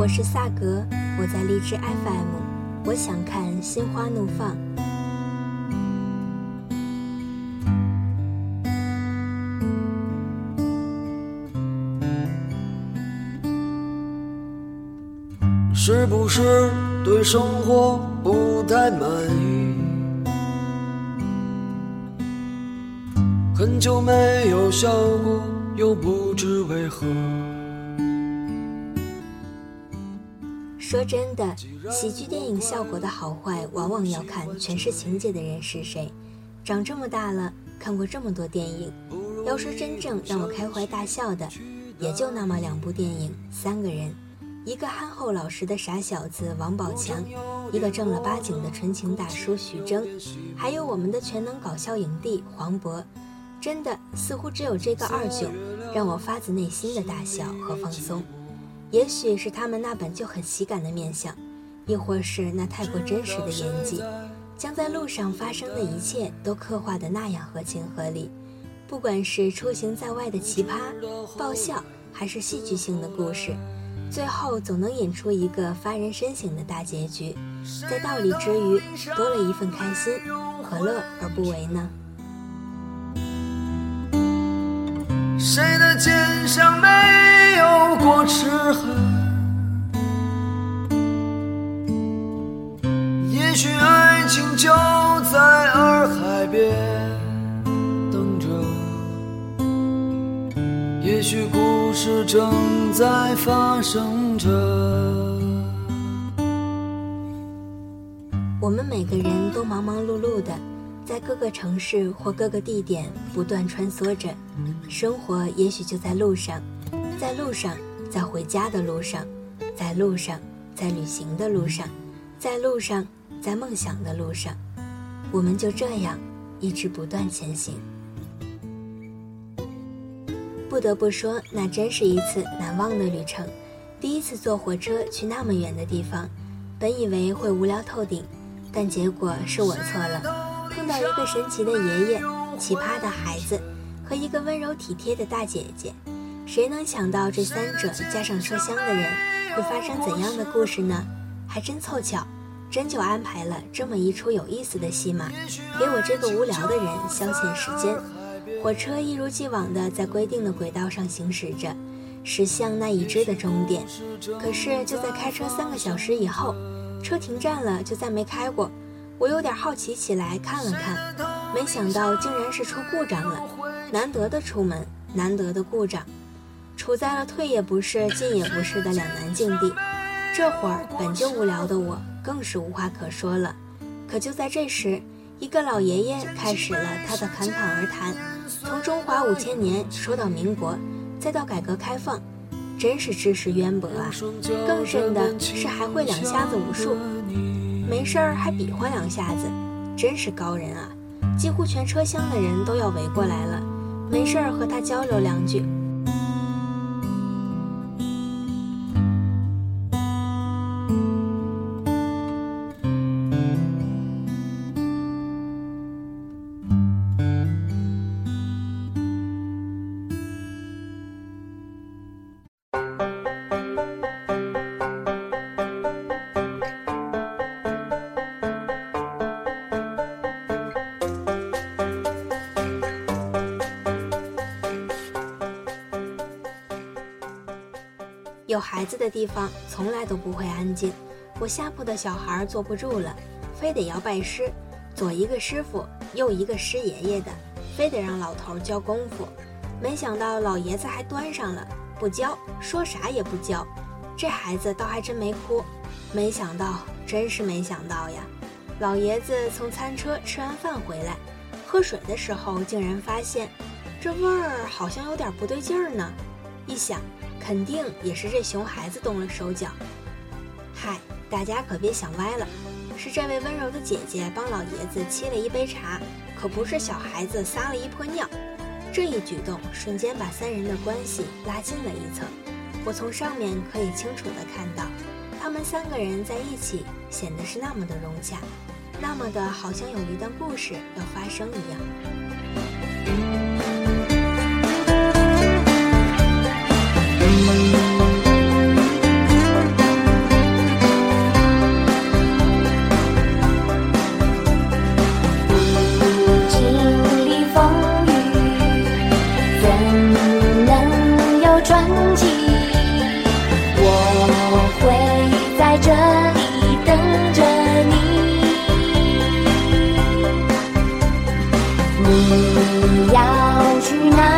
我是萨格，我在荔枝 FM，我想看心花怒放。是不是对生活不太满意？很久没有笑过，又不知为何。说真的，喜剧电影效果的好坏，往往要看诠释情节的人是谁。长这么大了，看过这么多电影，要说真正让我开怀大笑的，也就那么两部电影，三个人。一个憨厚老实的傻小子王宝强，一个正儿八经的纯情大叔徐峥，还有我们的全能搞笑影帝黄渤，真的似乎只有这个二舅，让我发自内心的大笑和放松。也许是他们那本就很喜感的面相，亦或是那太过真实的演技，将在路上发生的一切都刻画的那样合情合理。不管是出行在外的奇葩爆笑，还是戏剧性的故事。最后总能引出一个发人深省的大结局，在道理之余多了一份开心，何乐而不为呢？谁的肩上没有过齿痕？也许爱情就在洱海边等着。也许故事正在发生着。我们每个人都忙忙碌碌的，在各个城市或各个地点不断穿梭着，生活也许就在路上，在路上，在回家的路上，在路上，在旅行的路上，在路上，在梦想的路上，我们就这样一直不断前行。不得不说，那真是一次难忘的旅程。第一次坐火车去那么远的地方，本以为会无聊透顶，但结果是我错了。碰到一个神奇的爷爷、奇葩的孩子和一个温柔体贴的大姐姐，谁能想到这三者加上车厢的人会发生怎样的故事呢？还真凑巧，真就安排了这么一出有意思的戏码，给我这个无聊的人消遣时间。火车一如既往地在规定的轨道上行驶着，驶向那已知的终点。可是就在开车三个小时以后，车停站了，就再没开过。我有点好奇起来，看了看，没想到竟然是出故障了。难得的出门，难得的故障，处在了退也不是，进也不是的两难境地。这会儿本就无聊的我，更是无话可说了。可就在这时，一个老爷爷开始了他的侃侃而谈，从中华五千年说到民国，再到改革开放，真是知识渊博啊！更甚的是还会两下子武术，没事儿还比划两下子，真是高人啊！几乎全车厢的人都要围过来了，没事儿和他交流两句。有孩子的地方从来都不会安静，我下铺的小孩坐不住了，非得要拜师，左一个师傅，右一个师爷爷的，非得让老头教功夫。没想到老爷子还端上了，不教，说啥也不教。这孩子倒还真没哭，没想到，真是没想到呀！老爷子从餐车吃完饭回来，喝水的时候竟然发现，这味儿好像有点不对劲儿呢。一想。肯定也是这熊孩子动了手脚。嗨，大家可别想歪了，是这位温柔的姐姐帮老爷子沏了一杯茶，可不是小孩子撒了一泼尿。这一举动瞬间把三人的关系拉近了一层。我从上面可以清楚地看到，他们三个人在一起显得是那么的融洽，那么的好像有一段故事要发生一样。你要去哪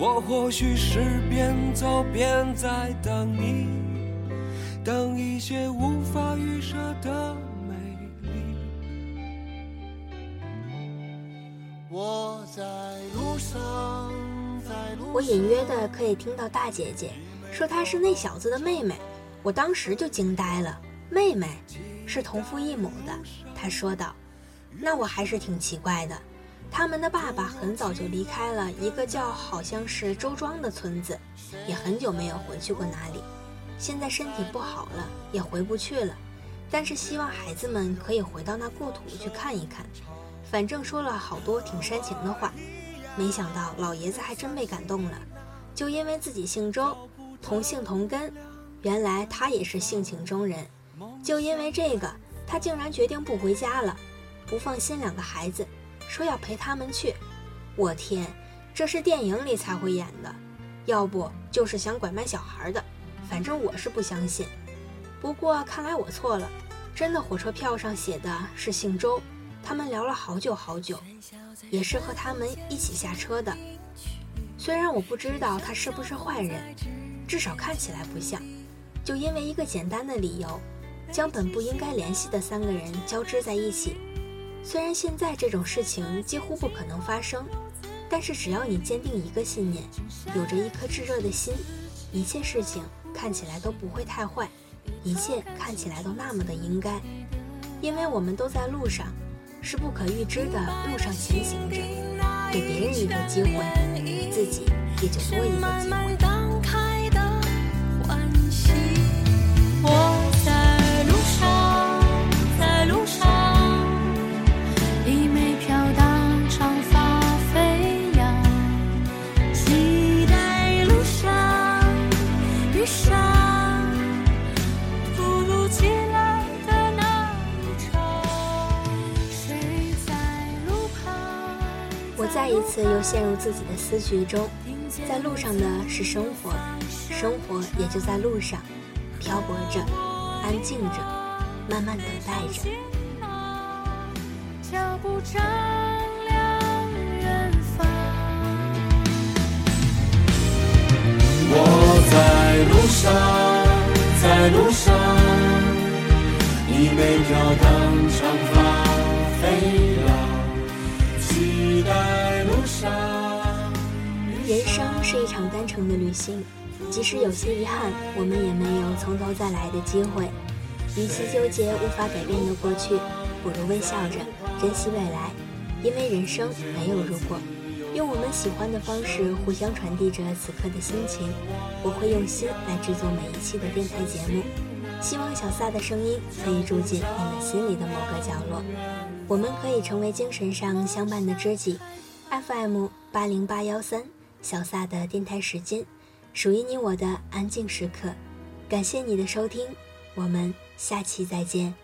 我或许是边走边在等你，等一些无法预设的美丽。我在路上，在路上。我隐约的可以听到大姐姐说她是那小子的妹妹，我当时就惊呆了。妹妹是同父异母的，她说道。那我还是挺奇怪的。他们的爸爸很早就离开了一个叫好像是周庄的村子，也很久没有回去过哪里。现在身体不好了，也回不去了。但是希望孩子们可以回到那故土去看一看。反正说了好多挺煽情的话，没想到老爷子还真被感动了。就因为自己姓周，同姓同根，原来他也是性情中人。就因为这个，他竟然决定不回家了，不放心两个孩子，说要陪他们去。我天，这是电影里才会演的，要不就是想拐卖小孩的。反正我是不相信。不过看来我错了，真的火车票上写的是姓周。他们聊了好久好久，也是和他们一起下车的。虽然我不知道他是不是坏人，至少看起来不像。就因为一个简单的理由，将本不应该联系的三个人交织在一起。虽然现在这种事情几乎不可能发生，但是只要你坚定一个信念，有着一颗炙热的心，一切事情看起来都不会太坏，一切看起来都那么的应该。因为我们都在路上，是不可预知的路上前行着，给别人一个机会，自己也就多一个机会。再一次又陷入自己的思绪中，在路上的是生活，生活也就在路上，漂泊着，安静着，慢慢等待着。脚步丈量远方。我在路上，在路上，你每飘荡长发人生是一场单程的旅行，即使有些遗憾，我们也没有从头再来的机会。与其纠结无法改变的过去，不如微笑着珍惜未来，因为人生没有如果。用我们喜欢的方式互相传递着此刻的心情。我会用心来制作每一期的电台节目，希望小撒的声音可以住进你们心里的某个角落。我们可以成为精神上相伴的知己。FM 八零八幺三，小撒的电台时间，属于你我的安静时刻。感谢你的收听，我们下期再见。